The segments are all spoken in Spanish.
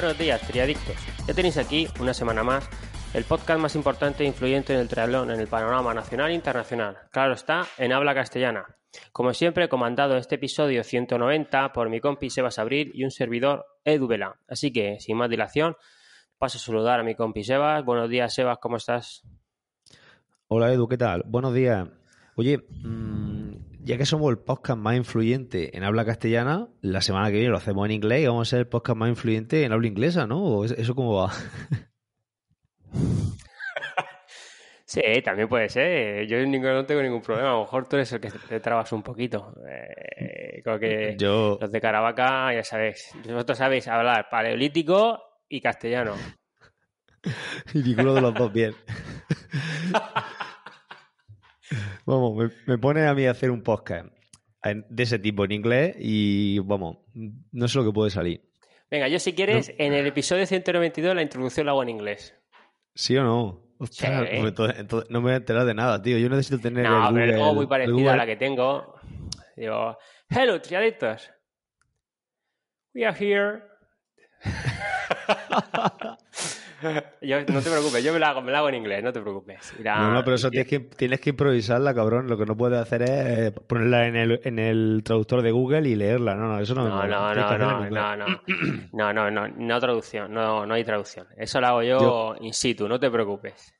Buenos días, triadictos. Ya tenéis aquí, una semana más, el podcast más importante e influyente en el triatlón en el panorama nacional e internacional. Claro está, en habla castellana. Como siempre, comandado este episodio 190 por mi compi Sebas Abril y un servidor Edu Vela. Así que, sin más dilación, paso a saludar a mi compi Sebas. Buenos días, Sebas, ¿cómo estás? Hola Edu, ¿qué tal? Buenos días. Oye, mmm, ya que somos el podcast más influyente en habla castellana, la semana que viene lo hacemos en inglés y vamos a ser el podcast más influyente en habla inglesa, ¿no? ¿O ¿Eso cómo va? Sí, también puede ser. Yo no tengo ningún problema. A lo mejor tú eres el que te trabas un poquito. Eh, creo que Yo... los de Caravaca, ya sabéis. Vosotros sabéis hablar paleolítico y castellano. y ninguno de los dos bien. vamos, me, me, pone a mí a hacer un podcast de ese tipo en inglés y vamos, no sé lo que puede salir. Venga, yo si quieres, no. en el episodio 192 la introducción la hago en inglés. ¿Sí o no? Ostras, sí. entonces, entonces, no me voy a enterar de nada, tío. Yo necesito tener no, el pero Google, muy parecida a la que tengo. Digo, hello, triaditos. We are here. yo, no te preocupes, yo me la hago, me la hago en inglés, no te preocupes. Mira, no, no, pero eso tienes que, tienes que improvisarla, cabrón. Lo que no puedes hacer es ponerla en el, en el traductor de Google y leerla. No, no, eso no no, me no, no, no, no, no, no, no, no, no, traducción, no, no hay traducción. Eso lo hago yo, yo, in situ, no te preocupes.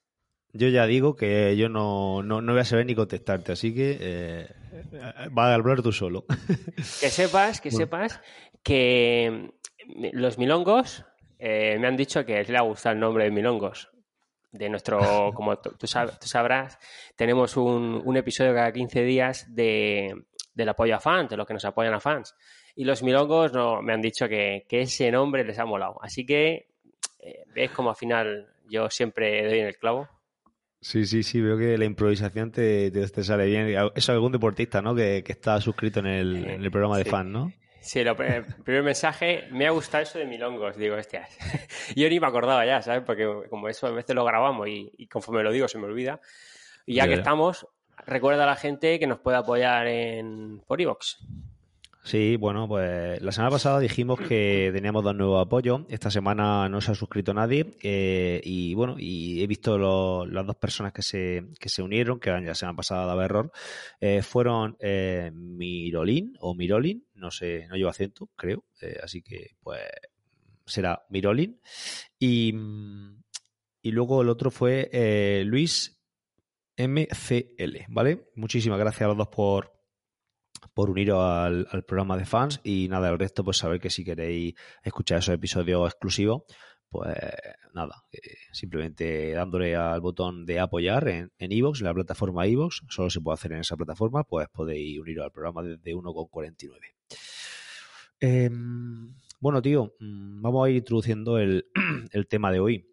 Yo ya digo que yo no, no, no voy a saber ni contestarte, así que eh, vas a hablar tú solo. que sepas, que bueno. sepas que los milongos eh, me han dicho que les ha gustado el nombre de Milongos. De nuestro, como tú, sab, tú sabrás, tenemos un, un, episodio cada 15 días de, del apoyo a fans, de los que nos apoyan a fans. Y los Milongos no, me han dicho que, que ese nombre les ha molado. Así que eh, ves como al final yo siempre doy en el clavo. Sí, sí, sí, veo que la improvisación te, te, te sale bien. Eso es algún deportista, ¿no? Que, que está suscrito en el, en el programa de fans, ¿no? Sí, el primer mensaje, me ha gustado eso de milongos. Digo, hostias. Yo ni me acordaba ya, ¿sabes? Porque como eso a veces lo grabamos y, y conforme lo digo se me olvida. Y ya, que estamos, recuerda a la gente que nos puede apoyar en por iVoox. Sí, bueno, pues la semana pasada dijimos que teníamos dos nuevos apoyos. Esta semana no se ha suscrito nadie. Eh, y bueno, y he visto lo, las dos personas que se, que se unieron, que ya la semana pasada daba error, eh, fueron eh, Mirolín o Mirolin, no sé, no lleva acento, creo. Eh, así que, pues, será Mirolin. Y, y luego el otro fue Luis MCL, ¿vale? Muchísimas gracias a los dos por por uniros al, programa de fans y nada, el resto pues saber que si queréis escuchar esos episodios exclusivos pues nada, simplemente dándole al botón de apoyar en iVoox, en, la plataforma iVoox, solo se puede hacer en esa plataforma, pues podéis uniros al programa desde 1,49. Eh, bueno, tío, mm, vamos a ir introduciendo el, el tema de hoy.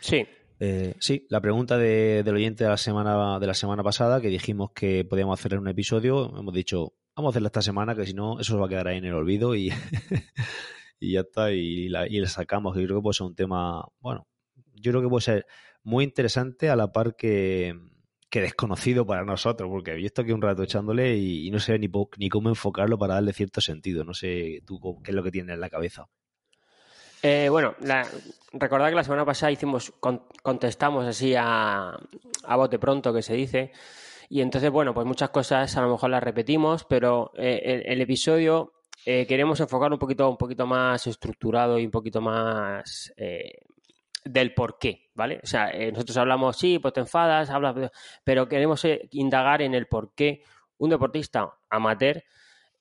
Sí. Eh, sí, la pregunta de, del oyente de la semana de la semana pasada, que dijimos que podíamos hacer en un episodio, hemos dicho, vamos a hacerla esta semana, que si no, eso va a quedar ahí en el olvido y, ya está, y la, y la sacamos. Yo creo que puede ser un tema, bueno, yo creo que puede ser muy interesante a la par que, desconocido para nosotros, porque he visto aquí un rato echándole y, y no sé ni, ni cómo enfocarlo para darle cierto sentido. No sé tú qué es lo que tienes en la cabeza. Eh, bueno, la, recordad que la semana pasada hicimos, con, contestamos así a, a, bote pronto, que se dice, y entonces, bueno, pues muchas cosas a lo mejor las repetimos, pero eh, el, episodio eh, queremos enfocar un poquito, un poquito más estructurado y un poquito más eh, del por qué, ¿vale? O sea, nosotros hablamos, sí, pues te enfadas, hablas, pero queremos indagar en el por qué un deportista amateur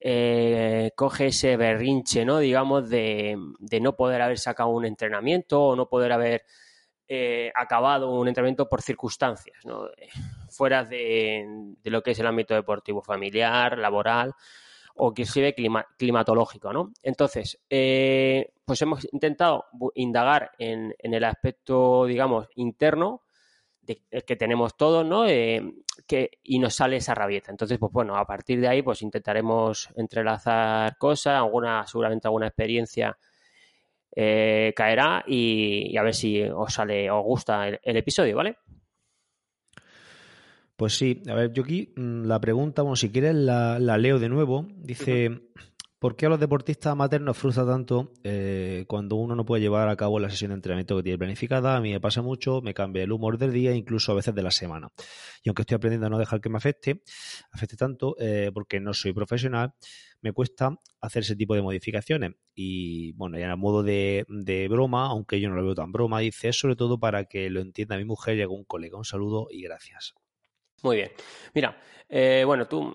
eh, coge ese berrinche, ¿no? Digamos, de, no poder haber sacado un entrenamiento o no poder haber eh, acabado un entrenamiento por circunstancias, ¿no? Fuera de, lo que es el ámbito deportivo, familiar, laboral o clima, climatológico, ¿no? Entonces, eh, pues hemos intentado indagar en, en el aspecto, digamos, interno que tenemos todos, ¿no? Eh, que, y nos sale esa rabieta. Entonces, pues bueno, a partir de ahí, pues intentaremos entrelazar cosas, alguna, seguramente alguna experiencia eh, caerá y, a ver si os sale, os gusta el, episodio, ¿vale? Pues sí, a ver, yo aquí mm, la pregunta, bueno, si quieres la, leo de nuevo. Dice, ¿Por qué a los deportistas amateurs nos frustra tanto eh, cuando uno no puede llevar a cabo la sesión de entrenamiento que tiene planificada? A mí me pasa mucho, me cambia el humor del día, incluso a veces de la semana. Y aunque estoy aprendiendo a no dejar que me afecte, afecte tanto, eh, porque no soy profesional, me cuesta hacer ese tipo de modificaciones. Y bueno, ya en modo de, broma, aunque yo no lo veo tan broma, dice, es sobre todo para que lo entienda mi mujer y algún colega. Un saludo y gracias. Muy bien. Mira, eh, bueno, tú,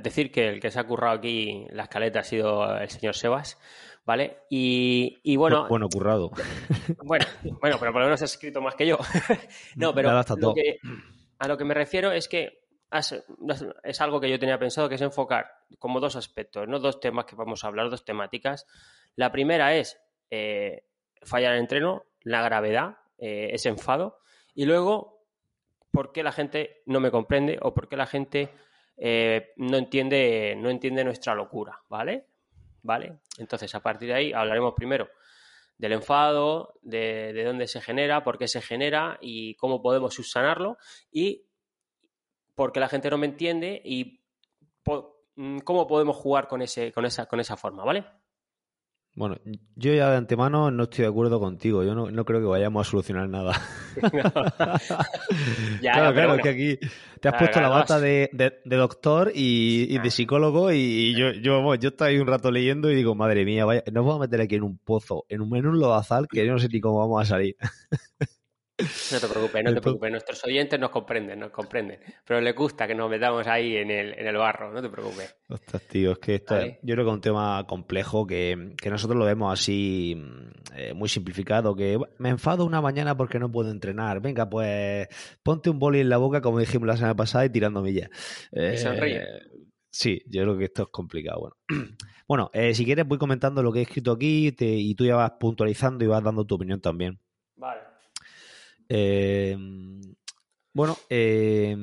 decir que el que se ha currado aquí la escaleta ha sido el señor Sebas, ¿vale? Y, bueno... Bueno, currado. Bueno, bueno, pero por lo menos has escrito más que yo. no, pero a lo que me refiero es que es algo que yo tenía pensado, que es enfocar como dos aspectos, ¿no? Dos temas que vamos a hablar, dos temáticas. La primera es eh, fallar en entreno, la gravedad, eh, ese enfado, y luego por qué la gente no me comprende o por qué la gente eh, no, entiende, no entiende nuestra locura, ¿vale? ¿Vale? Entonces, a partir de ahí hablaremos primero del enfado, de, dónde se genera, por qué se genera y cómo podemos subsanarlo y por qué la gente no me entiende y mm, cómo podemos jugar con, ese, con, esa, con esa forma, ¿vale? Bueno, yo ya de antemano no estoy de acuerdo contigo. Yo no, creo que vayamos a solucionar nada. claro, claro, que aquí te has puesto la bata de, doctor y, de psicólogo y, yo, yo, yo estoy ahí un rato leyendo y digo, madre mía, vaya, nos vamos a meter aquí en un pozo, en un, en un lodazal que yo no sé ni cómo vamos a salir. No te preocupes, no te preocupes. Nuestros oyentes nos comprenden, nos comprenden. Pero les gusta que nos metamos ahí en el, en el barro, no te preocupes. Ostras, tío, es que esto yo creo que es un tema complejo que, nosotros lo vemos así mm, eh, muy simplificado. Que me enfado una mañana porque no puedo entrenar. Venga, pues ponte un boli en la boca, como dijimos la semana pasada, y tirando millas. Eh, Sí, yo creo que esto es complicado. Bueno, bueno eh, si quieres voy comentando lo que he escrito aquí y tú ya vas puntualizando y vas dando tu opinión también. Vale. Eh, bueno, eh,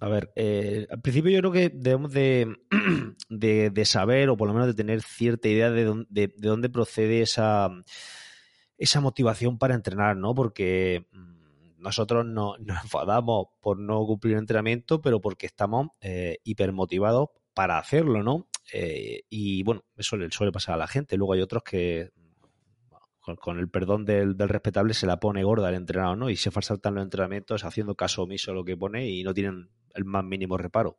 a ver, eh, al principio yo creo que debemos de, saber o por lo menos de tener cierta idea de dónde, de, dónde procede esa, esa motivación para entrenar, ¿no? Porque mm, nosotros no, nos enfadamos por no cumplir el entrenamiento, pero porque estamos hipermotivados para hacerlo, ¿no? y bueno, eso le suele pasar a la gente. Luego hay otros que con, el perdón del, respetable, se la pone gorda el entrenador, ¿no? Y se faltan los entrenamientos haciendo caso omiso a lo que pone y no tienen el más mínimo reparo.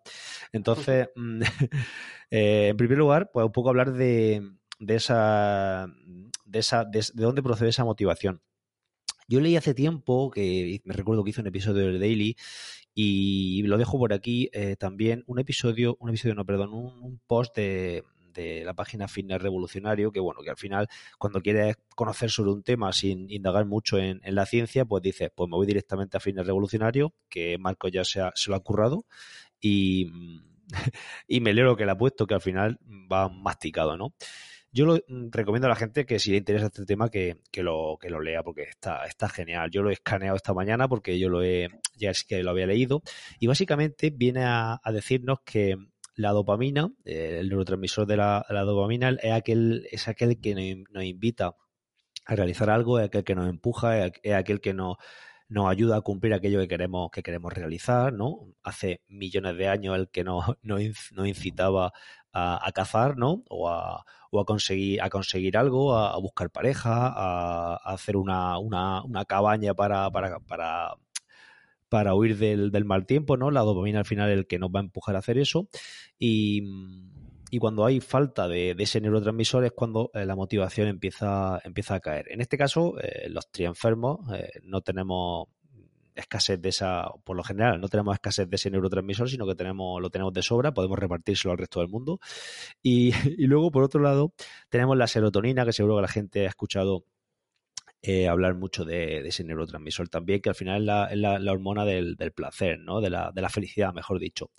Entonces, mm, eh, en primer lugar, pues un poco hablar de, de esa, de esa, de, dónde procede esa motivación. Yo leí hace tiempo, que me recuerdo que hice un episodio del Daily y lo dejo por aquí eh, también, un episodio, un episodio, no, perdón, un post de, de la página Fitness Revolucionario, que bueno, que al final cuando quieres conocer sobre un tema sin indagar mucho en, la ciencia, pues dices, pues me voy directamente a Fitness Revolucionario, que Marco ya se, se lo ha currado, y, y me leo lo que le ha puesto, que al final va masticado, ¿no? Yo lo mm, recomiendo a la gente que si le interesa este tema que, lo, que lo lea porque está, está genial. Yo lo he escaneado esta mañana porque yo lo he, ya es que lo había leído y básicamente viene a decirnos que la dopamina, eh, el neurotransmisor de la, dopamina, es aquel, es aquel que nos, invita a realizar algo, es aquel que nos empuja, es aquel que nos, nos ayuda a cumplir aquello que queremos, que queremos realizar, ¿no? Hace millones de años el que nos, nos incitaba a, cazar, ¿no? O a, o a conseguir, a conseguir algo, a, buscar pareja, a, hacer una, una, una cabaña para, para, para para huir del, mal tiempo, ¿no? La dopamina al final es el que nos va a empujar a hacer eso. Y, cuando hay falta de, ese neurotransmisor es cuando eh, la motivación empieza, empieza a caer. En este caso, eh, los trienfermos eh, no tenemos escasez de esa, por lo general, no tenemos escasez de ese neurotransmisor, sino que tenemos, lo tenemos de sobra, podemos repartírselo al resto del mundo. Y, luego, por otro lado, tenemos la serotonina, que seguro que la gente ha escuchado eh, hablar mucho de, ese neurotransmisor también, que al final es la, hormona del, placer, ¿no? De la, felicidad, mejor dicho.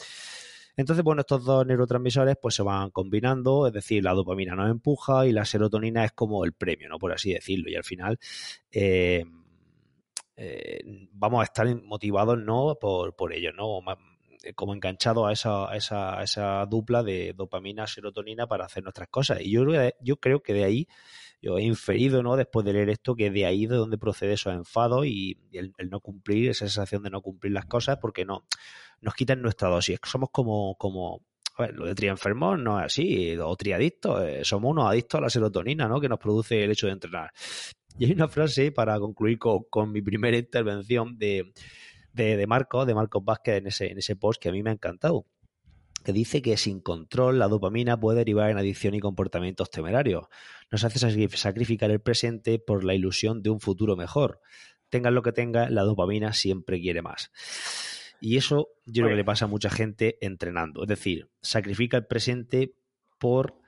Entonces, bueno, estos dos neurotransmisores pues se van combinando, es decir, la dopamina nos empuja y la serotonina es como el premio, ¿no? Por así decirlo. Y al final eh, eh, vamos a estar motivados, ¿no? Por, por ello, ¿no? como enganchados a esa, a esa, dupla de dopamina-serotonina para hacer nuestras cosas. Y yo, yo creo que de ahí yo he inferido, ¿no? Después de leer esto, que de ahí de donde procede esos enfados y el, no cumplir, esa sensación de no cumplir las cosas, porque no nos quitan nuestra dosis. Somos como, como lo de trienfermos no es así, o triadictos, eh, somos unos adictos a la serotonina, ¿no? Que nos produce el hecho de entrenar. Y hay una frase para concluir con, mi primera intervención de, de, de Marcos, de Marcos Vázquez en ese, en ese post que a mí me ha encantado que dice que sin control la dopamina puede derivar en adicción y comportamientos temerarios. Nos hace sacrificar el presente por la ilusión de un futuro mejor. Tengan lo que tengan, la dopamina siempre quiere más. Y eso yo creo que le pasa a mucha gente entrenando. Es decir, sacrifica el presente por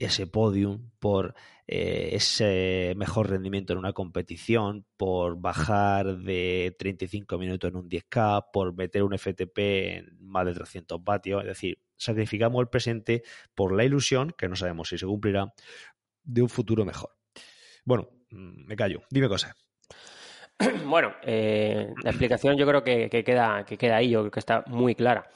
ese podium, por eh, ese mejor rendimiento en una competición, por bajar de 35 minutos en un 10K, por meter un FTP en más de 300 vatios. Es decir, sacrificamos el presente por la ilusión, que no sabemos si se cumplirá, de un futuro mejor. Bueno, mm, me callo. Dime cosas. Bueno, eh, la explicación yo creo que, queda, que queda ahí, yo creo que está muy clara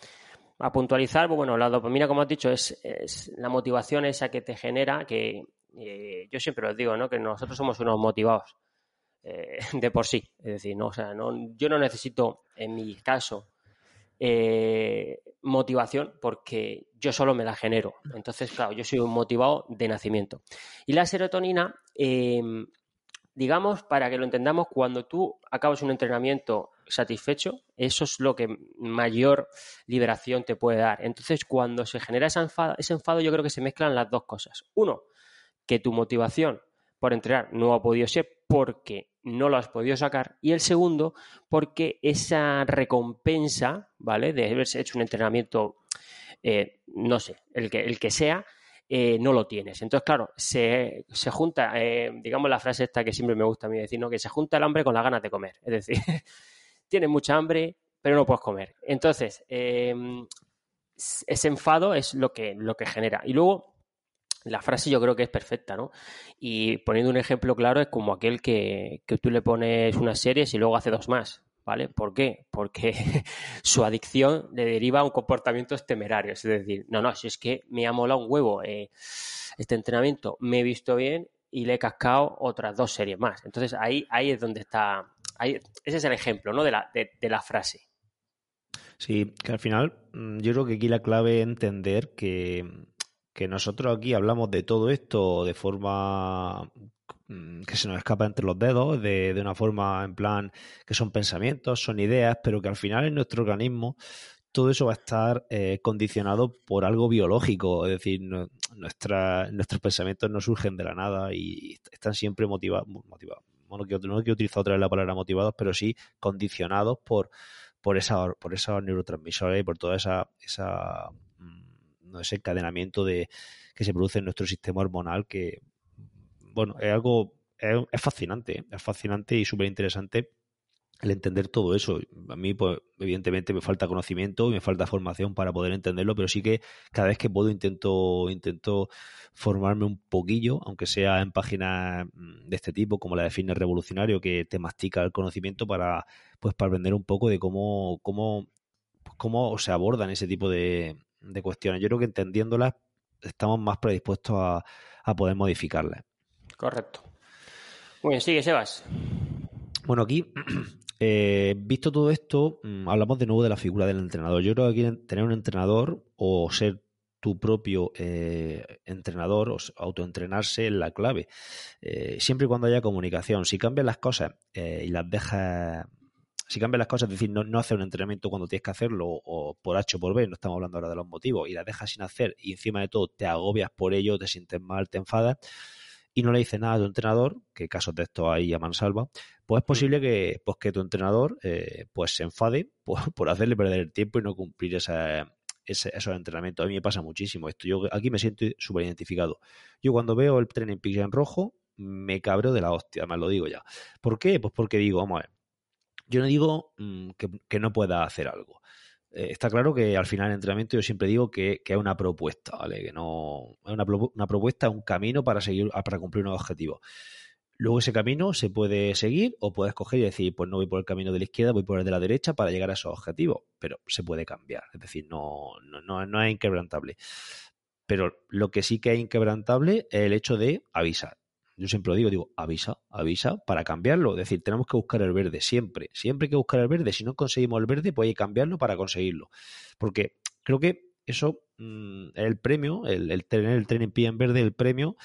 a puntualizar, pues bueno, la dopamina, como has dicho, es, la motivación esa que te genera, que eh, yo siempre os digo, ¿no? Que nosotros somos unos motivados eh, de por sí. Es decir, no, o sea, no, yo no necesito, en mi caso, eh, motivación porque yo solo me la genero. Entonces, claro, yo soy un motivado de nacimiento. Y la serotonina, digamos, para que lo entendamos, cuando tú acabas un entrenamiento satisfecho, eso es lo que mayor liberación te puede dar. Entonces, cuando se genera ese enfado, ese enfado yo creo que se mezclan las dos cosas. Uno, que tu motivación por entrenar no ha podido ser porque no lo has podido sacar. Y el segundo, porque esa recompensa, ¿vale? De haberse hecho un entrenamiento, eh, no sé, el que, el que sea, eh, no lo tienes. Entonces, claro, se, se junta, eh, digamos la frase esta que siempre me gusta a mí decir, ¿no? Que se junta el hambre con las ganas de comer. Es decir, tienes mucha hambre, pero no puedes comer. Entonces, em, ese enfado es lo que, lo que genera. Y luego, la frase yo creo que es perfecta, ¿no? Y poniendo un ejemplo claro, es como aquel que, que tú le pones unas series y luego hace dos más. ¿Vale? ¿Por qué? Porque su adicción le deriva a un comportamiento temerario. Es decir, no, no, si es que me ha molado un huevo eh, este entrenamiento, me he visto bien y le he cascado otras dos series más. Entonces ahí, ahí es donde está, ese es el ejemplo ¿no? de, la, de, la frase. Sí, que al final mm, yo creo que aquí la clave es entender que, nosotros aquí hablamos de todo esto de forma que se nos escapa entre los dedos, de, de, una forma en plan que son pensamientos, son ideas, pero que al final en nuestro organismo todo eso va a estar eh, condicionado por algo biológico, es decir, nuestra, nuestros pensamientos no surgen de la nada y están siempre motivados, motivados no quiero, utilizar otra vez la palabra motivados, pero sí condicionados por, por, esa, por esos neurotransmisores y por toda esa, esa mm, ese encadenamiento de, que se produce en nuestro sistema hormonal que, bueno, es algo, es, fascinante, es fascinante y súper interesante el entender todo eso. A mí, pues, evidentemente me falta conocimiento y me falta formación para poder entenderlo, pero sí que cada vez que puedo intento, intento formarme un poquillo, aunque sea en páginas mm, de este tipo, como la de Fitness Revolucionario, que te mastica el conocimiento para, pues, para aprender un poco de cómo, cómo, cómo se abordan ese tipo de, de cuestiones. Yo creo que entendiéndolas estamos más predispuestos a, a poder modificarlas. Correcto. Muy bien, sigue, Sebas. Bueno, aquí Eh, visto todo esto, mm, hablamos de nuevo de la figura del entrenador. Yo creo que tener un entrenador o ser tu propio eh, entrenador o autoentrenarse es la clave. Eh, siempre y cuando haya comunicación. Si cambian las cosas y las dejas si cambian las cosas, es decir, no, no, hacer un entrenamiento cuando tienes que hacerlo o por H o por B, no estamos hablando ahora de los motivos, y las dejas sin hacer y encima de todo te agobias por ello, te sientes mal, te enfadas, y no le dices nada a tu entrenador, que casos de estos ahí a mansalva, pues es posible que, pues que tu entrenador eh, pues se enfade por, hacerle perder el tiempo y no cumplir ese, esos entrenamientos. A mí me pasa muchísimo esto. Yo aquí me siento súper identificado. Yo cuando veo el Training Peaks en rojo, me cabreo de la hostia, además lo digo ya. ¿Por qué? Pues porque digo, vamos a ver, yo no digo mm, que, no pueda hacer algo. Eh, está claro que al final del entrenamiento yo siempre digo que, es una propuesta, ¿vale? Que no es una, una propuesta, un camino para seguir, para cumplir un objetivo. Luego ese camino se puede seguir o puedes coger y decir, pues no voy por el camino de la izquierda, voy por el de la derecha para llegar a esos objetivos, pero se puede cambiar, es decir, no, no, no es inquebrantable. Pero lo que sí que es inquebrantable es el hecho de avisar. Yo siempre lo digo, digo, avisa, avisa para cambiarlo. Es decir, tenemos que buscar el verde, siempre. Siempre hay que buscar el verde. Si no conseguimos el verde, pues hay que cambiarlo para conseguirlo. Porque creo que eso mm, el premio, el, tener el tren en pie en verde, el premio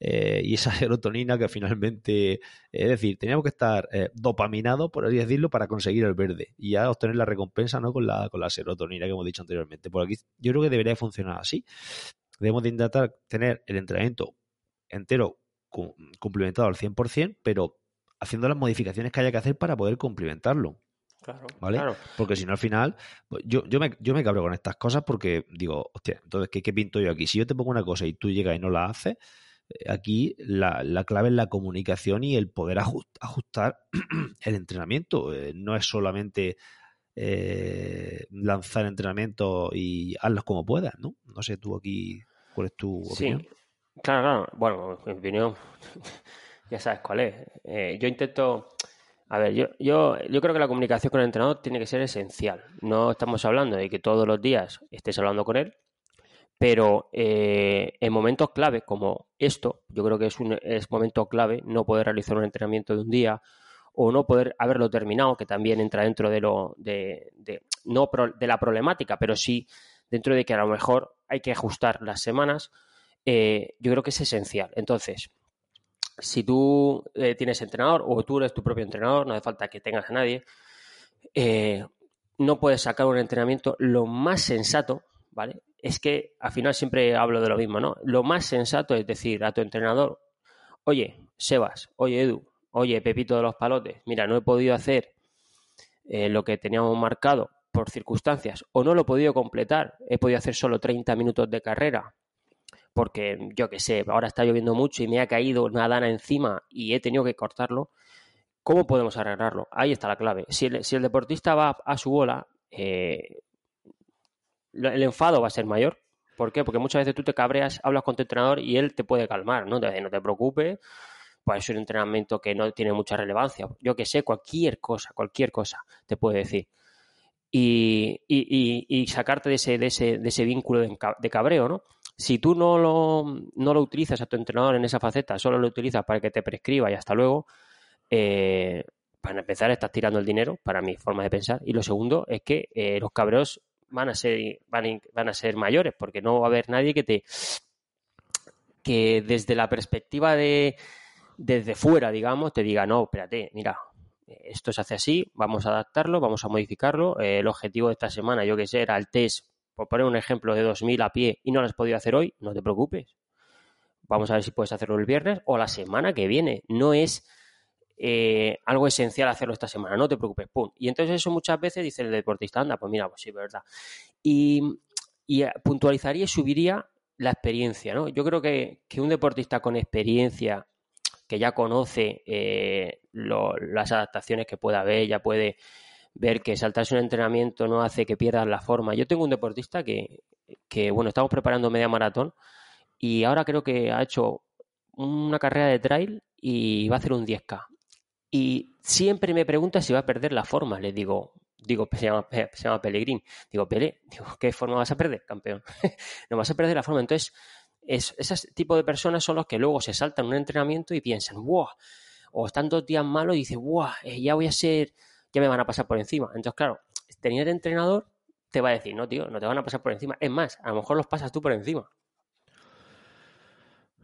eh, y esa serotonina que finalmente, es decir, teníamos que estar eh, dopaminados, por así decirlo, para conseguir el verde y ya obtener la recompensa ¿no? con, la, con la serotonina que hemos dicho anteriormente. Por aquí yo creo que debería funcionar así. Debemos de intentar tener el entrenamiento entero cumplimentado al 100%, pero haciendo las modificaciones que haya que hacer para poder cumplimentarlo. Claro, ¿Vale? Porque si no, al final, pues, yo, yo, me, yo me cabro con estas cosas porque digo, hostia, entonces, ¿qué, pinto yo aquí? Si yo te pongo una cosa y tú llegas y no la haces, eh, aquí la, clave es la comunicación y el poder ajustar el entrenamiento. Eh, no es solamente eh, lanzar entrenamiento y hazlos como puedas, ¿no? No sé, tú aquí, ¿cuál es tu opinión? Claro, claro. Bueno, mi opinión, ya sabes cuál es. Eh, yo intento. A ver, yo, yo, yo creo que la comunicación con el entrenador tiene que ser esencial. No estamos hablando de que todos los días estés hablando con él, pero eh, en momentos clave como esto, yo creo que es un es momento clave no poder realizar un entrenamiento de un día o no poder haberlo terminado, que también entra dentro de lo de, de no de la problemática, pero sí dentro de que a lo mejor hay que ajustar las semanas eh, yo creo que es esencial. Entonces, si tú eh, tienes entrenador o tú eres tu propio entrenador, no hace falta que tengas a nadie, eh, no puedes sacar un entrenamiento. Lo más sensato, ¿vale? Es que al final siempre hablo de lo mismo, ¿no? Lo más sensato es decir a tu entrenador, oye, Sebas, oye, Edu, oye, Pepito de los Palotes, mira, no he podido hacer lo que teníamos marcado por circunstancias o no lo he podido completar, he podido hacer solo 30 minutos de carrera porque yo qué sé, ahora está lloviendo mucho y me ha caído una dana encima y he tenido que cortarlo, ¿cómo podemos arreglarlo? Ahí está la clave. Si el, deportista va a su bola, eh, el enfado va a ser mayor. ¿Por qué? Porque muchas veces tú te cabreas, hablas con tu entrenador y él te puede calmar, ¿no? Te no te preocupes, pues es un entrenamiento que no tiene mucha relevancia. Yo que sé, cualquier cosa, cualquier cosa te puede decir. Y, y, y, sacarte de ese, de ese, de ese vínculo de cabreo, ¿no? Si tú no lo, no lo utilizas a tu entrenador en esa faceta, solo lo utilizas para que te prescriba y hasta luego, eh, para empezar estás tirando el dinero, para mi forma de pensar. Y lo segundo es que eh, los cabreos van a ser van, a ser mayores, porque no va a haber nadie que te que desde la perspectiva de desde fuera, digamos, te diga, no, espérate, mira, esto se hace así, vamos a adaptarlo, vamos a modificarlo. Eh, el objetivo de esta semana, yo que sé, era el test por poner un ejemplo de 2.000 a pie y no lo has podido hacer hoy, no te preocupes. Vamos a ver si puedes hacerlo el viernes o la semana que viene. No es eh, algo esencial hacerlo esta semana, no te preocupes, pum. Y entonces eso muchas veces dice el deportista, anda, pues mira, pues sí, verdad. Y, eh, puntualizaría y subiría la experiencia, ¿no? Yo creo que, un deportista con experiencia, que ya conoce eh, las adaptaciones que pueda haber, ya puede ver que saltarse un entrenamiento no hace que pierdas la forma. Yo tengo un deportista que, que, bueno, estamos preparando media maratón y ahora creo que ha hecho una carrera de trail y va a hacer un 10K. Y siempre me pregunta si va a perder la forma. Le digo, digo, se llama, se llama. Digo, Pele, digo, ¿qué forma vas a perder, campeón? no vas a perder la forma. Entonces, es, ese tipo de personas son los que luego se saltan un entrenamiento y piensan, ¡buah! O están dos días malos y dicen, ¡buah! Eh, ya voy a ser que me van a pasar por encima. Entonces, claro, tener entrenador te va a decir, no, tío, no te van a pasar por encima. Es más, a lo mejor los pasas tú por encima.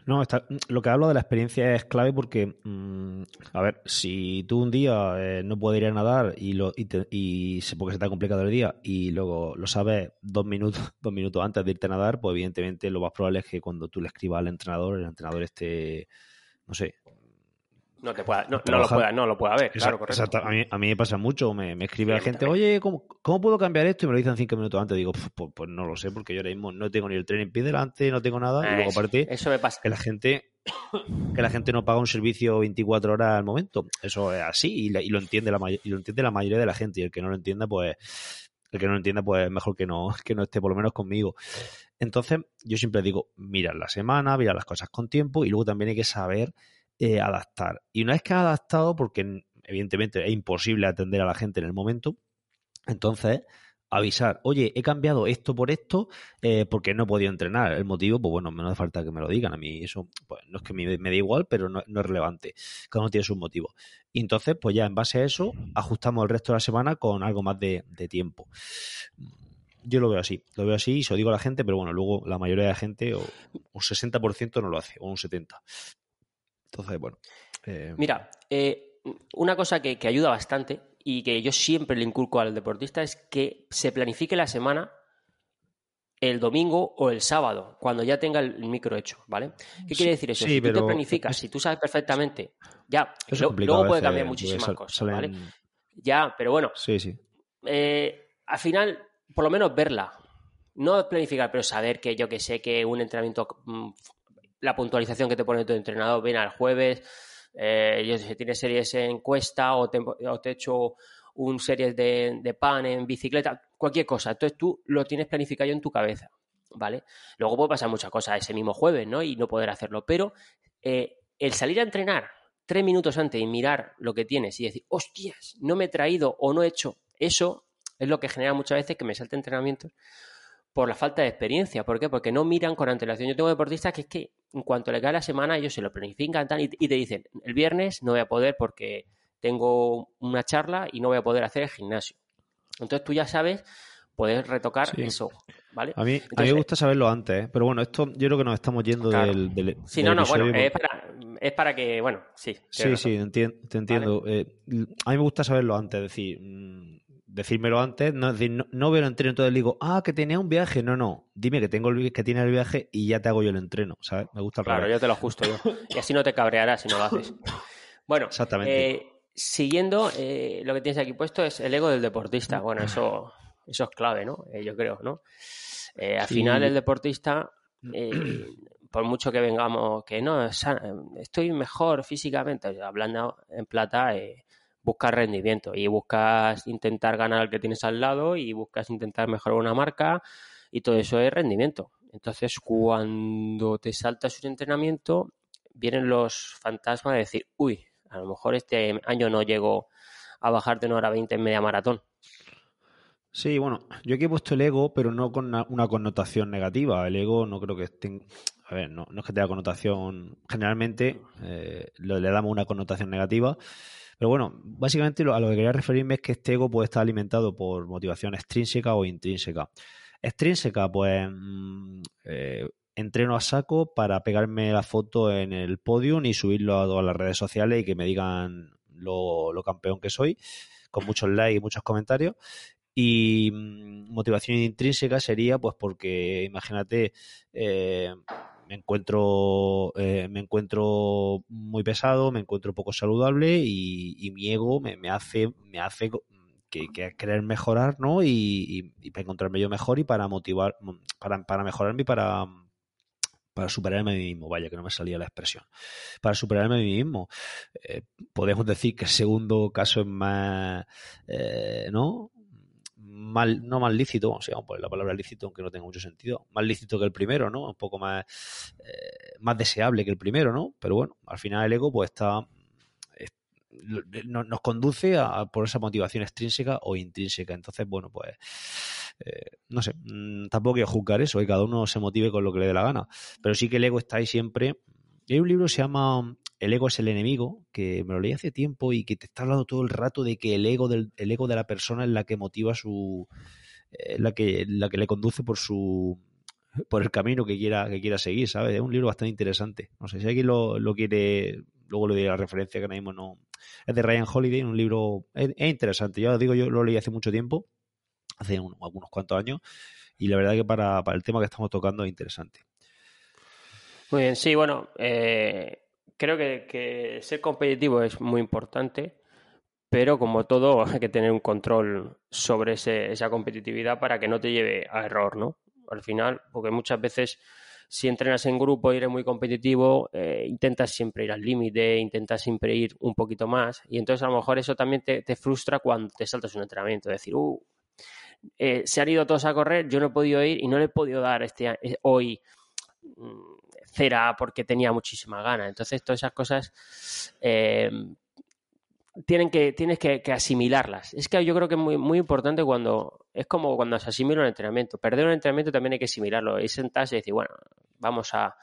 No, está, lo que hablo de la experiencia es clave porque, mm, a ver, si tú un día eh, no puedes ir a nadar y, lo, y, y porque se te ha complicado el día y luego lo sabes dos minutos, dos minutos antes de irte a nadar, pues evidentemente lo más probable es que cuando tú le escribas al entrenador, el entrenador esté no sé, no, te pueda, no, no, lo pueda, no lo pueda ver, claro, correcto. Exacto. A, mí, a mí me pasa mucho, me, me escribe la gente, oye, ¿cómo, ¿cómo, puedo cambiar esto? Y me lo dicen cinco minutos antes. Digo, pues, pues, no lo sé, porque yo ahora mismo no tengo ni el tren en pie delante, no tengo nada. y luego aparte, eso me pasa. que la gente que la gente no paga un servicio 24 horas al momento. Eso es así y, y lo entiende la y lo entiende la mayoría de la gente. Y el que no lo entienda, pues el que no lo entienda, pues mejor que no, que no esté por lo menos conmigo. Entonces, yo siempre digo, mira la semana, mira las cosas con tiempo y luego también hay que saber eh, adaptar. Y una vez que ha adaptado, porque evidentemente es imposible atender a la gente en el momento, entonces avisar, oye, he cambiado esto por esto eh, porque no he podido entrenar. El motivo, pues bueno, no hace falta que me lo digan. A mí eso, pues no es que me, dé igual, pero no, no, es relevante. Cada uno tiene sus motivos. Y entonces, pues ya en base a eso, ajustamos el resto de la semana con algo más de, de tiempo. Yo lo veo así, lo veo así y se lo digo a la gente, pero bueno, luego la mayoría de la gente, o un 60% no lo hace, o un 70%. Entonces, bueno. Eh... Mira, eh, una cosa que, que, ayuda bastante y que yo siempre le inculco al deportista es que se planifique la semana el domingo o el sábado, cuando ya tenga el micro hecho, ¿vale? ¿Qué quiere decir eso? Sí, si pero... tú te planificas, si tú sabes perfectamente, ya, lo, luego puede cambiar muchísimas sal, cosas, salen... ¿vale? Ya, pero bueno, sí, sí. Eh, al final, por lo menos verla, no planificar, pero saber que yo que sé que un entrenamiento mmm, la puntualización que te pone tu entrenador, ven al jueves, eh, yo si tienes series en cuesta o te, o te he hecho un series de, de, pan en bicicleta, cualquier cosa. Entonces tú lo tienes planificado en tu cabeza, ¿vale? Luego puede pasar muchas cosas ese mismo jueves, ¿no? Y no poder hacerlo, pero eh, el salir a entrenar tres minutos antes y mirar lo que tienes y decir, hostias, no me he traído o no he hecho, eso es lo que genera muchas veces que me salte entrenamientos por la falta de experiencia. ¿Por qué? Porque no miran con antelación. Yo tengo deportistas que es que en cuanto le cae la semana, ellos se lo planifican tal, y, y, te dicen, el viernes no voy a poder porque tengo una charla y no voy a poder hacer el gimnasio. Entonces tú ya sabes, puedes retocar sí. eso. ¿vale? A mí, Entonces, a mí me gusta saberlo antes, ¿eh? pero bueno, esto yo creo que nos estamos yendo claro. del, del, Sí, del no, no, bueno, es para, es para que, bueno, sí. Sí, sí, entiendo, te entiendo. Vale. Eh, a mí me gusta saberlo antes, es decir, mmm, decírmelo antes, no, decir, no, no veo el entreno, entonces digo, ah, que tenía un viaje. No, no, dime que tengo el, que tiene el viaje y ya te hago yo el entreno, ¿sabes? Me gusta el Claro, revés. yo te lo ajusto yo. Y así no te cabrearás si no lo haces. Bueno, Exactamente. eh, siguiendo, eh, lo que tienes aquí puesto es el ego del deportista. Bueno, eso, eso es clave, ¿no? Eh, yo creo, ¿no? Al Sí. final el deportista, por mucho que vengamos, que no, estoy mejor físicamente, hablando en plata, eh, buscas rendimiento y buscas intentar ganar al que tienes al lado y buscas intentar mejorar una marca y todo eso es rendimiento. Entonces, cuando te saltas un entrenamiento, vienen los fantasmas de decir, uy, a lo mejor este año no llego a bajar de una hora 20 en media maratón. Sí, bueno, yo aquí he puesto el ego, pero no con una, connotación negativa. El ego no creo que esté. A ver, no, no es que tenga connotación. Generalmente eh, le damos una connotación negativa. Pero bueno, básicamente a lo que quería referirme es que este ego puede estar alimentado por motivación extrínseca o intrínseca. Extrínseca, pues mm, eh, entreno a saco para pegarme la foto en el podium y subirlo a todas las redes sociales y que me digan lo, lo campeón que soy, con muchos likes y muchos comentarios. Y mm, motivación intrínseca sería, pues, porque imagínate, eh, me encuentro, eh, me encuentro muy pesado, me encuentro poco saludable y, y mi ego me, me hace, me hace que, que querer mejorar, ¿no? Y, y, para encontrarme yo mejor y para motivar, para, para mejorarme y para, para superarme a mí mismo, vaya que no me salía la expresión, para superarme a mí mismo. Eh, podemos decir que el segundo caso es más, eh, ¿no? Mal, no más lícito, vamos a poner la palabra lícito, aunque no tenga mucho sentido, más lícito que el primero, ¿no? Un poco más, eh, más deseable que el primero, ¿no? Pero bueno, al final el ego pues está, es, no, nos conduce a, por esa motivación extrínseca o intrínseca. Entonces, bueno, pues eh, no sé, mmm, tampoco quiero juzgar eso, que cada uno se motive con lo que le dé la gana, pero sí que el ego está ahí siempre. Hay un libro que se llama El ego es el enemigo, que me lo leí hace tiempo y que te está hablando todo el rato de que el ego, del, el ego de la persona es la que motiva su. Eh, la, que, la que le conduce por su por el camino que quiera que quiera seguir, ¿sabes? Es un libro bastante interesante. No sé si alguien lo, lo quiere, luego le diré la referencia que ahora mismo no. Es de Ryan Holiday, un libro es, es interesante. Ya os digo, yo lo leí hace mucho tiempo, hace un, algunos cuantos años, y la verdad que para, para, el tema que estamos tocando es interesante. Muy bien, sí, bueno, eh, creo que, ser competitivo es muy importante, pero como todo hay que tener un control sobre esa competitividad para que no te lleve a error, ¿no? Al final, porque muchas veces si entrenas en grupo y eres muy competitivo, eh, intentas siempre ir al límite, intentas siempre ir un poquito más y entonces a lo mejor eso también te, frustra cuando te saltas un entrenamiento, decir, uh, eh, se han ido todos a correr, yo no he podido ir y no le he podido dar este eh, hoy mm, cera porque tenía muchísima gana. Entonces todas esas cosas tienen que, tienes que, asimilarlas. Es que yo creo que es muy, muy importante cuando, es como cuando se asimila un entrenamiento. Perder un entrenamiento también hay que asimilarlo. Y sentarse y decir, bueno, vamos a,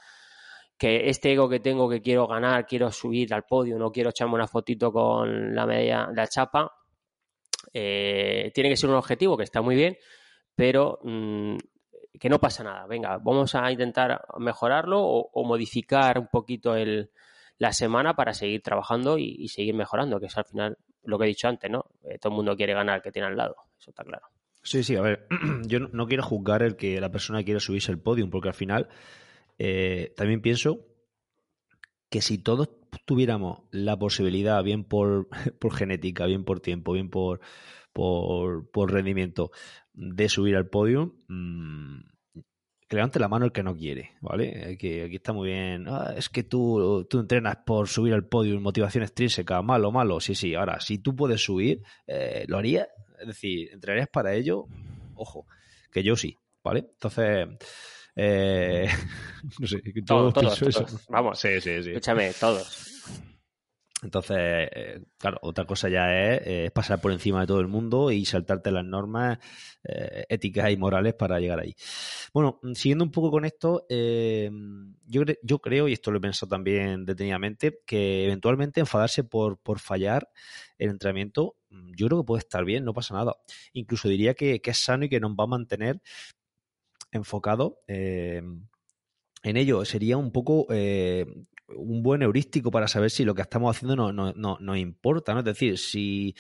que este ego que tengo que quiero ganar, quiero subir al podio, no quiero echarme una fotito con la media, la chapa, eh, tiene que ser un objetivo que está muy bien, pero mm, que no pasa nada. Venga, vamos a intentar mejorarlo o modificar un poquito el, la semana para seguir trabajando y, seguir mejorando, que es al final lo que he dicho antes, ¿no? Eh, todo el mundo quiere ganar que tiene al lado, eso está claro. Sí, sí, a ver, yo no, quiero juzgar el que la persona quiera subirse al podium, porque al final eh, también pienso que si todos tuviéramos la posibilidad, bien por, por genética, bien por tiempo, bien por, por, por rendimiento, de subir al podium, mmm, que levante la mano el que no quiere, ¿vale? Que aquí está muy bien. Ah, es que tú, tú entrenas por subir al podio, motivación extrínseca, malo, malo. Sí, sí. Ahora, si tú puedes subir, eh, ¿lo harías? Es decir, ¿entrenarías para ello? Ojo, que yo sí, ¿vale? Entonces, eh, no sé, todos, todos, Vamos, sí, sí, sí. Escúchame, todos. Entonces, eh, claro, otra cosa ya es, pasar por encima de todo el mundo y saltarte las normas eh, éticas y morales para llegar ahí. Bueno, siguiendo un poco con esto, eh, yo, yo, creo, y esto lo he pensado también detenidamente, que eventualmente enfadarse por, por fallar el entrenamiento, mm, yo creo que puede estar bien, no pasa nada. Incluso diría que, es sano y que nos va a mantener enfocado en ello. Sería un poco un buen heurístico para saber si lo que estamos haciendo nos no, no, no importa, ¿no? Es decir, si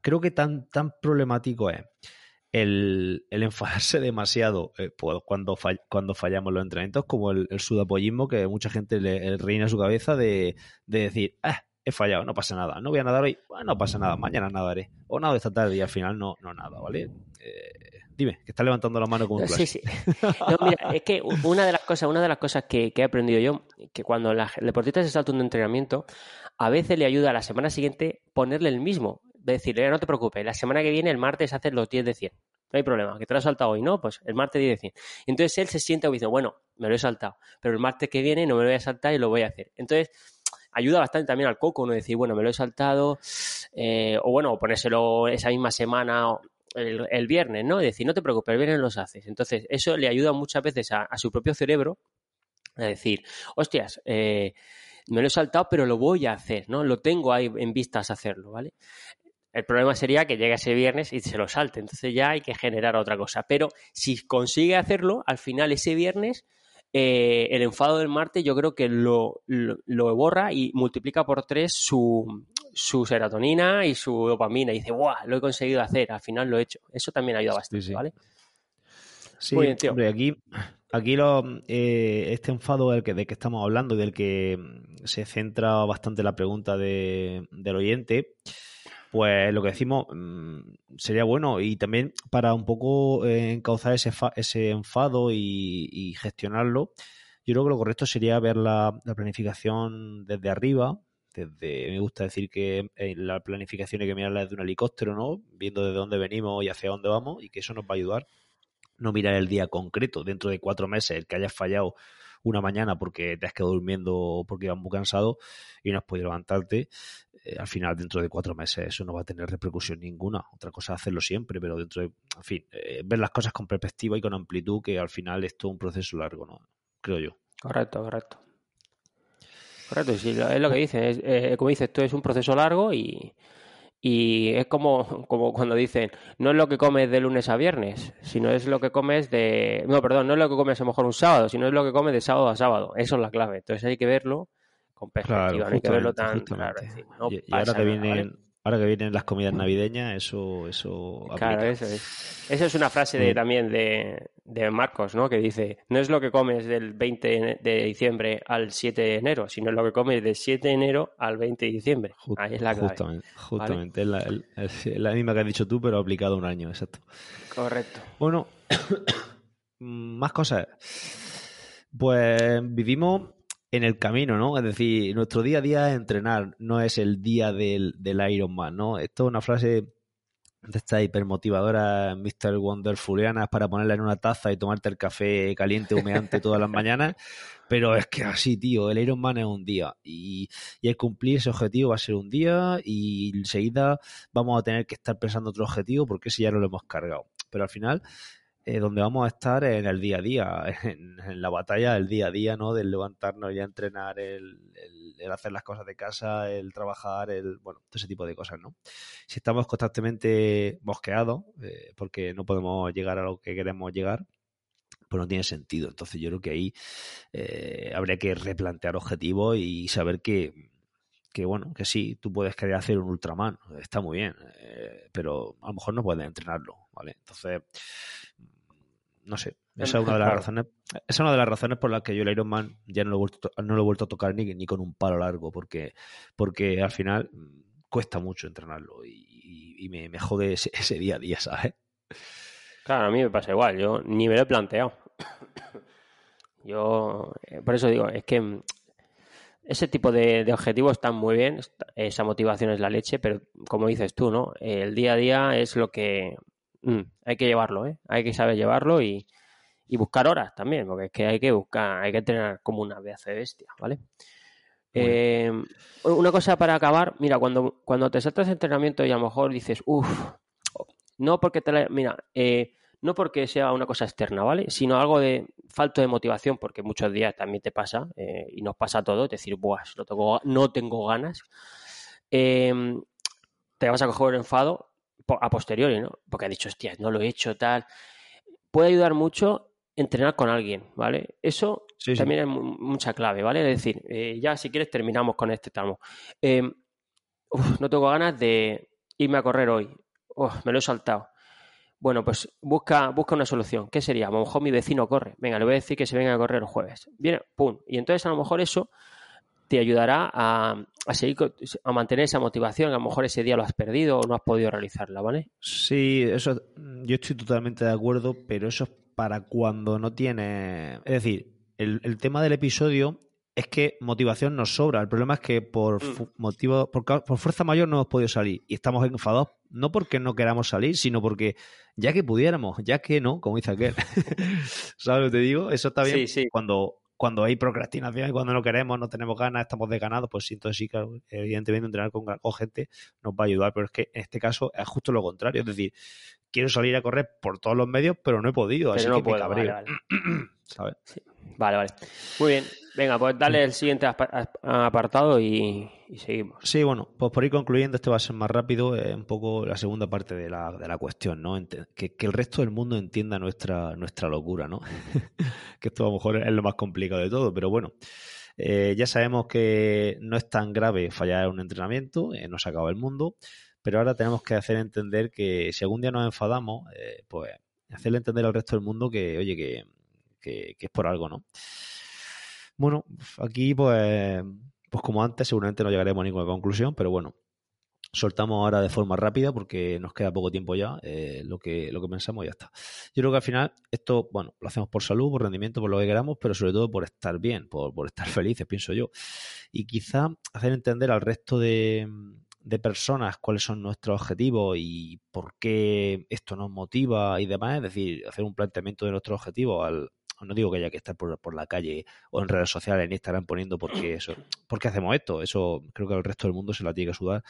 creo que tan, tan problemático es el, el enfadarse demasiado eh, pues cuando, cuando fallamos los entrenamientos, como el, el sudapollismo que mucha gente le, reina su cabeza de, de decir, ah, he fallado, no pasa nada, no voy a nadar hoy, bueno, no pasa nada, mañana nadaré, o nado esta tarde y al final no, no nada, ¿vale? Eh, Dime, que estás levantando la mano como un Sí, sí. mira, es que una de las cosas, una de las cosas que, he aprendido yo, que cuando el deportista se salta un entrenamiento, a veces le ayuda a la semana siguiente ponerle el mismo. Decirle, no te preocupes, la semana que viene, el martes, haces los 10 de 100. No hay problema, que te lo has saltado hoy, ¿no? Pues el martes 10 de 100. Entonces él se siente y dice, bueno, me lo he saltado, pero el martes que viene no me lo voy a saltar y lo voy a hacer. Entonces, ayuda bastante también al coco, ¿no? Decir, bueno, me lo he saltado, eh, o bueno, ponérselo esa misma semana el, viernes, ¿no? Es decir, no te preocupes, el viernes los haces. Entonces, eso le ayuda muchas veces a, su propio cerebro a decir, hostias, eh, me lo he saltado, pero lo voy a hacer, ¿no? Lo tengo ahí en vistas a hacerlo, ¿vale? El problema sería que llegue ese viernes y se lo salte. Entonces ya hay que generar otra cosa. Pero si consigue hacerlo, al final ese viernes, eh, el enfado del martes yo creo que lo, lo, borra y multiplica por tres su, su serotonina y su dopamina. Y dice, ¡guau! Lo he conseguido hacer, al final lo he hecho. Eso también ayuda bastante, sí, ¿vale? Sí, Hombre, aquí, aquí lo, eh, este enfado del que, de que estamos hablando y del que se centra bastante la pregunta de, del oyente, pues lo que decimos mm, sería bueno y también para un poco eh, encauzar ese, ese enfado y, gestionarlo, yo creo que lo correcto sería ver la, la planificación desde arriba, me gusta decir que la planificación hay que mirarla desde un helicóptero, ¿no? Viendo desde dónde venimos y hacia dónde vamos y que eso nos va a ayudar. No mirar el día concreto, dentro de cuatro meses, el que hayas fallado una mañana porque te has quedado durmiendo porque ibas muy cansado y no has podido levantarte, eh, al final dentro de cuatro meses eso no va a tener repercusión ninguna. Otra cosa es hacerlo siempre, pero dentro de, en fin, eh, ver las cosas con perspectiva y con amplitud, que al final es todo un proceso largo, ¿no? Creo yo. Correcto, correcto. Correcto, sí, es lo que dice. Es, eh, como dices, esto es un proceso largo y, y es como, como cuando dicen, no es lo que comes de lunes a viernes, sino es lo que comes de... No, perdón, no es lo que comes a lo mejor un sábado, sino es lo que comes de sábado a sábado. Eso es la clave. Entonces hay que verlo con perspectiva, no hay que verlo tan claro. y, ahora te vienen... Ahora que vienen las comidas navideñas, eso, eso. Claro, eso es. Esa es una frase de, también de, de, Marcos, ¿no? Que dice: no es lo que comes del 20 de diciembre al 7 de enero, sino lo que comes del 7 de enero al 20 de diciembre. Ahí es la clave. Justamente, justamente. Es, la, misma que has dicho tú, pero aplicado un año, exacto. Correcto. Bueno, más cosas. Pues vivimos en el camino, ¿no? Es decir, nuestro día a día es entrenar, no es el día del, del Ironman, ¿no? Esto es una frase de esta hipermotivadora Mr. Wonderfuliana para ponerla en una taza y tomarte el café caliente, humeante todas las mañanas, pero es que así, tío, el Ironman es un día y, y el cumplir ese objetivo va a ser un día y enseguida vamos a tener que estar pensando otro objetivo porque ese ya no lo hemos cargado. Pero al final eh, donde vamos a estar en el día a día, en, la batalla del día a día, ¿no? Del levantarnos y entrenar, el, hacer las cosas de casa, el trabajar, el, bueno, todo ese tipo de cosas, ¿no? Si estamos constantemente bosqueados, eh, porque no podemos llegar a lo que queremos llegar, pues no tiene sentido. Entonces yo creo que ahí eh, habría que replantear objetivos y saber que, que bueno, que sí, tú puedes querer hacer un Ultraman, está muy bien, pero a lo mejor no puedes entrenarlo, ¿vale? Entonces, no sé. Esa es una de las razones. es una de las razones por las que yo el Ironman ya no lo he vuelto, no lo he vuelto a tocar ni, ni con un palo largo, porque, porque al final mm, cuesta mucho entrenarlo y, me, me, jode ese, día a día, ¿sabes? Claro, a mí me pasa igual, yo ni me lo he planteado. Yo, eh, por eso digo, es que mm, ese tipo de, de, objetivos están muy bien, esa motivación es la leche, pero como dices tú, ¿no? El día a día es lo que Mm, hay que llevarlo, ¿eh? Hay que saber llevarlo y, buscar horas también, porque es que hay que buscar, hay que entrenar como una vez de bestia, ¿vale? Eh, una cosa para acabar, mira, cuando, cuando te saltas entrenamiento y a lo mejor dices, uff, no porque te la, mira, eh, no porque sea una cosa externa, ¿vale? Sino algo de falta de motivación, porque muchos días también te pasa, eh, y nos pasa todo, es decir, buah, no tengo, no tengo ganas. te vas a coger el enfado a posteriori, ¿no? Porque ha dicho, hostia, no lo he hecho, tal. Puede ayudar mucho entrenar con alguien, ¿vale? Eso también es mucha clave, ¿vale? Es decir, eh, ya si quieres terminamos con este tramo. Em, no tengo ganas de irme a correr hoy. me lo he saltado. Bueno, pues busca, busca una solución. ¿Qué sería? A lo mejor mi vecino corre. Venga, le voy a decir que se venga a correr el jueves. Viene, pum. Y entonces a lo mejor eso te ayudará a, seguir a mantener esa motivación. A lo mejor ese día lo has perdido o no has podido realizarla, ¿vale? Sí, eso yo estoy totalmente de acuerdo, pero eso es para cuando no tiene. Es decir, el, tema del episodio es que motivación nos sobra. El problema es que por mm. motivo, por, por, fuerza mayor no hemos podido salir y estamos enfadados no porque no queramos salir, sino porque ya que pudiéramos, ya que no, como dice aquel. ¿Sabes lo que te digo? Eso está bien sí, sí. cuando cuando hay procrastinación y cuando no queremos, no tenemos ganas, estamos desganados, pues sí, entonces sí que evidentemente entrenar con, gente nos va a ayudar, pero es que en este caso es justo lo contrario, es decir, quiero salir a correr por todos los medios, pero no he podido, así que puedo, me vale, ¿sabes? Vale, vale. Muy bien. Venga, pues dale el siguiente apartado y, seguimos. Sí, bueno, pues por ir concluyendo, este va a ser más rápido, eh, un poco la segunda parte de la, de la cuestión, ¿no? Que, el resto del mundo entienda nuestra, nuestra locura, ¿no? que esto a lo mejor es lo más complicado de todo, pero bueno. Eh, ya sabemos que no es tan grave fallar en un entrenamiento, eh, no se acaba el mundo, pero ahora tenemos que hacer entender que si algún día nos enfadamos, pues hacerle entender al resto del mundo que, oye, que que, es por algo, ¿no? Bueno, aquí pues, pues como antes seguramente no llegaremos a ninguna conclusión, pero bueno, soltamos ahora de forma rápida porque nos queda poco tiempo ya eh, lo, que, lo que pensamos y ya está. Yo creo que al final esto, bueno, lo hacemos por salud, por rendimiento, por lo que queramos, pero sobre todo por estar bien, por, por estar felices, pienso yo. Y quizá hacer entender al resto de, de personas cuáles son nuestros objetivos y por qué esto nos motiva y demás, es decir, hacer un planteamiento de nuestros objetivos al, no digo que haya que estar por, la calle o en redes sociales, en Instagram poniendo porque eso, ¿por qué hacemos esto? Eso creo que el resto del mundo se la tiene que sudar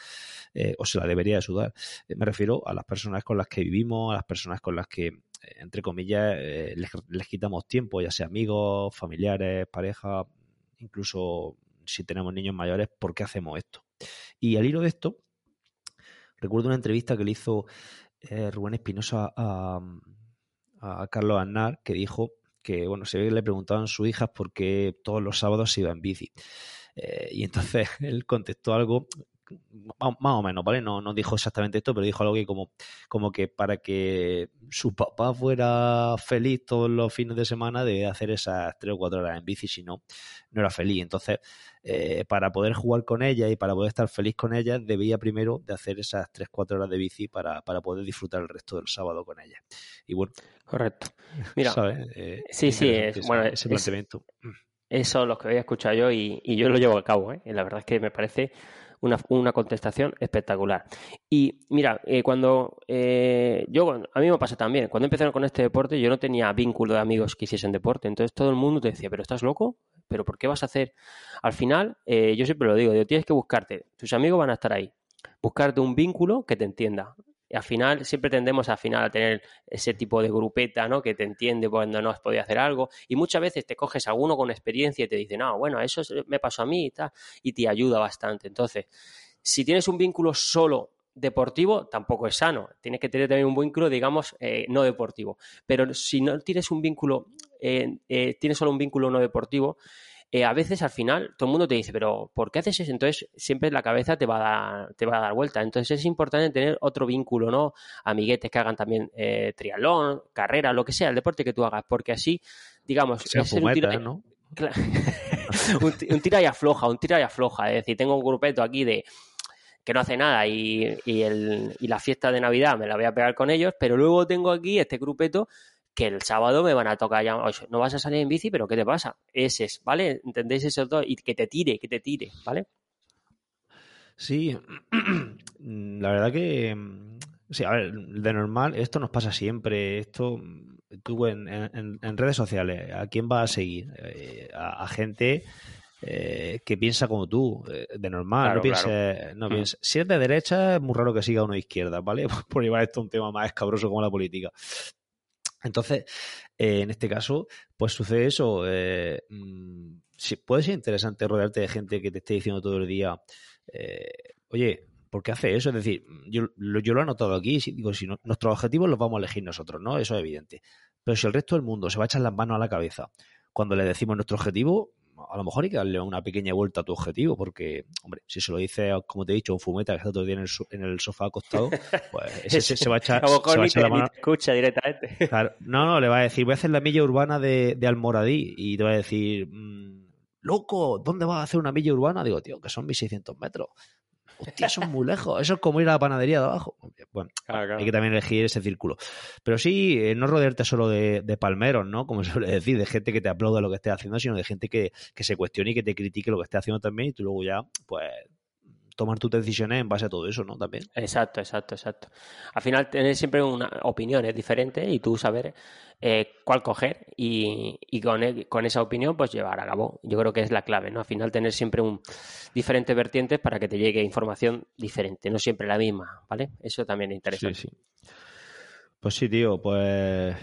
eh, o se la debería de sudar. Eh, me refiero a las personas con las que vivimos, a las personas con las que, eh, entre comillas, les, quitamos tiempo, ya sea amigos, familiares, pareja, incluso si tenemos niños mayores, ¿por qué hacemos esto? Y al hilo de esto, recuerdo una entrevista que le hizo Rubén Espinosa a, a Carlos Aznar, que dijo que, bueno, se ve le preguntaban a sus hijas por qué todos los sábados se iba en bici. Eh, y entonces él contestó algo más o menos, ¿vale? No, no dijo exactamente esto, pero dijo algo que como, como que para que su papá fuera feliz todos los fines de semana debe hacer esas tres o cuatro horas en bici, si no, no era feliz. Entonces, eh, para poder jugar con ella y para poder estar feliz con ella, debía primero de hacer esas tres, cuatro horas de bici para, para poder disfrutar el resto del sábado con ella. Y bueno. Correcto. Mira, eh, sí, sí, es, bueno, ese planteamiento. eso es lo que había escuchado yo y, y, yo lo llevo a cabo. ¿eh? Y la verdad es que me parece una, una contestación espectacular. Y mira, eh, cuando eh, yo, a mí me pasa también, cuando empezaron con este deporte, yo no tenía vínculo de amigos que hiciesen deporte, entonces todo el mundo te decía, pero estás loco, pero ¿por qué vas a hacer? Al final, eh, yo siempre lo digo, tienes que buscarte, tus amigos van a estar ahí, buscarte un vínculo que te entienda. Y al final, siempre tendemos al final a tener ese tipo de grupeta, ¿no? Que te entiende cuando no has podido hacer algo. Y muchas veces te coges a uno con experiencia y te dice, no, bueno, eso me pasó a mí y tal, y te ayuda bastante. Entonces, si tienes un vínculo solo deportivo, tampoco es sano. Tienes que tener también un vínculo, digamos, eh, no deportivo. Pero si no tienes un vínculo, eh, eh, tienes solo un vínculo no deportivo, eh, a veces al final todo el mundo te dice, pero ¿por qué haces eso? Entonces siempre la cabeza te va a dar, te va a dar vuelta. Entonces es importante tener otro vínculo, ¿no? Amiguetes que hagan también eh, triatlón, carrera, lo que sea, el deporte que tú hagas, porque así, digamos, es un, tira, ¿no? un, tira y afloja, un tira y afloja. Es decir, tengo un grupeto aquí de que no hace nada y, y, el, y la fiesta de Navidad me la voy a pegar con ellos, pero luego tengo aquí este grupeto que el sábado me van a tocar ya, oye, no vas a salir en bici, pero ¿qué te pasa? Ese es, ¿vale? ¿Entendéis eso todo? Y que te tire, que te tire, ¿vale? Sí, la verdad que, sí, a ver, de normal, esto nos pasa siempre, esto, tú en, en, redes sociales, ¿a quién vas a seguir? Eh, a, gente... Eh, que piensa como tú, eh, de normal, no pienses, no mm. Si es de derecha, es muy raro que siga uno de izquierda, ¿vale? Por llevar esto a un tema más escabroso como la política. Entonces, eh, en este caso, pues sucede eso. Eh, mm, puede ser interesante rodearte de gente que te esté diciendo todo el día, eh, oye, ¿por qué hace eso? Es decir, yo, yo lo he notado aquí, si, digo, si nuestros objetivos los vamos a elegir nosotros, ¿no? Eso es evidente. Pero si el resto del mundo se va a echar las manos a la cabeza cuando le decimos nuestro objetivo, a lo mejor hay que darle una pequeña vuelta a tu objetivo, porque, hombre, si se lo dice, como te he dicho, un fumeta que está todo el día en el, en el sofá acostado, pues ese se, va a echar, se va a escucha directamente. Claro, no, no, le va a decir, voy a hacer la milla urbana de, de Almoradí, y te va a decir, mmm, loco, ¿dónde vas a hacer una milla urbana? Digo, tío, que son 1600 metros. Hostia, eso es muy lejos. Eso es como ir a la panadería de abajo. Bueno, hay que también elegir ese círculo. Pero sí, eh, no rodearte solo de, palmeros, ¿no? Como se suele decir, de gente que te aplauda lo que estés haciendo, sino de gente que, que se cuestione y que te critique lo que estés haciendo también y tú luego ya, pues, tomar tus decisiones en base a todo eso, ¿no? También. Exacto, exacto, exacto. Al final tener siempre una opinión es diferente y tú saber eh, cuál coger y, y con, con, esa opinión pues llevar a cabo. Yo creo que es la clave, ¿no? Al final tener siempre un diferentes vertientes para que te llegue información diferente, no siempre la misma, ¿vale? Eso también es interesante. Sí, sí. Pues sí, tío, pues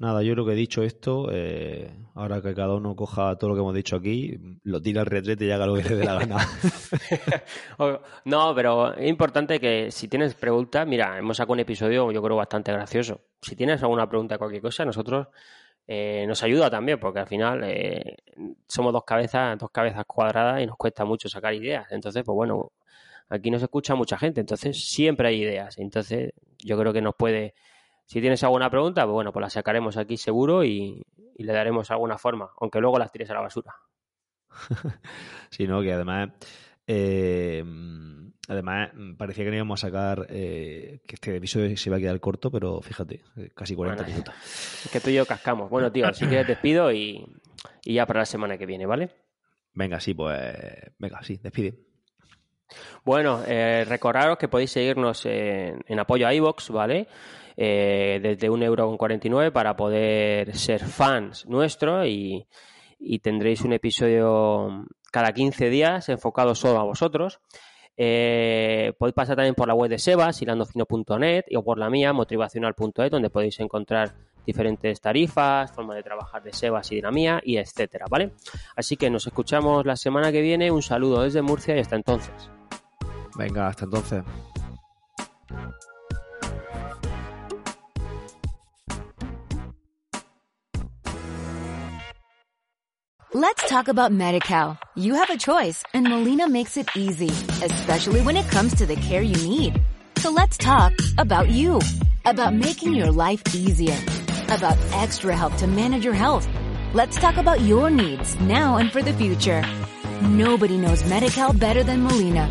Nada, yo creo que he dicho esto, eh, ahora que cada uno coja todo lo que hemos dicho aquí, lo tira al retrete y haga lo que le dé la gana. no, pero es importante que si tienes preguntas, mira, hemos sacado un episodio yo creo bastante gracioso. Si tienes alguna pregunta cualquier cosa, nosotros eh, nos ayuda también, porque al final eh, somos dos cabezas, dos cabezas cuadradas y nos cuesta mucho sacar ideas. Entonces, pues bueno, aquí nos escucha mucha gente, entonces siempre hay ideas. Entonces, yo creo que nos puede si tienes alguna pregunta, pues bueno, pues la sacaremos aquí seguro y, le daremos alguna forma, aunque luego las tires a la basura. sí, no, que además, eh, además parecía que no íbamos a sacar, eh, que este episodio se iba a quedar corto, pero fíjate, eh, casi 40 minutos. Es que tú y yo cascamos. Bueno, tío, así que te despido y, ya para la semana que viene, ¿vale? Venga, sí, pues, venga, sí, despide. Bueno, recordaros que podéis seguirnos en, apoyo a iVox, ¿vale? eh, desde 1,49€ para poder ser fans nuestro y, tendréis un episodio cada 15 días enfocado solo a vosotros. Eh, podéis pasar también por la web de Sebas, hilandofino.net, o por la mía, motivacional.net, donde podéis encontrar diferentes tarifas, forma de trabajar de Sebas y de la mía, y etcétera, ¿vale? Así que nos escuchamos la semana que viene. Un saludo desde Murcia y hasta entonces. Venga, hasta entonces. Let's talk about MediCal. You have a choice and Molina makes it easy, especially when it comes to the care you need. So let's talk about you, about making your life easier, about extra help to manage your health. Let's talk about your needs now and for the future. Nobody knows MediCal better than Molina.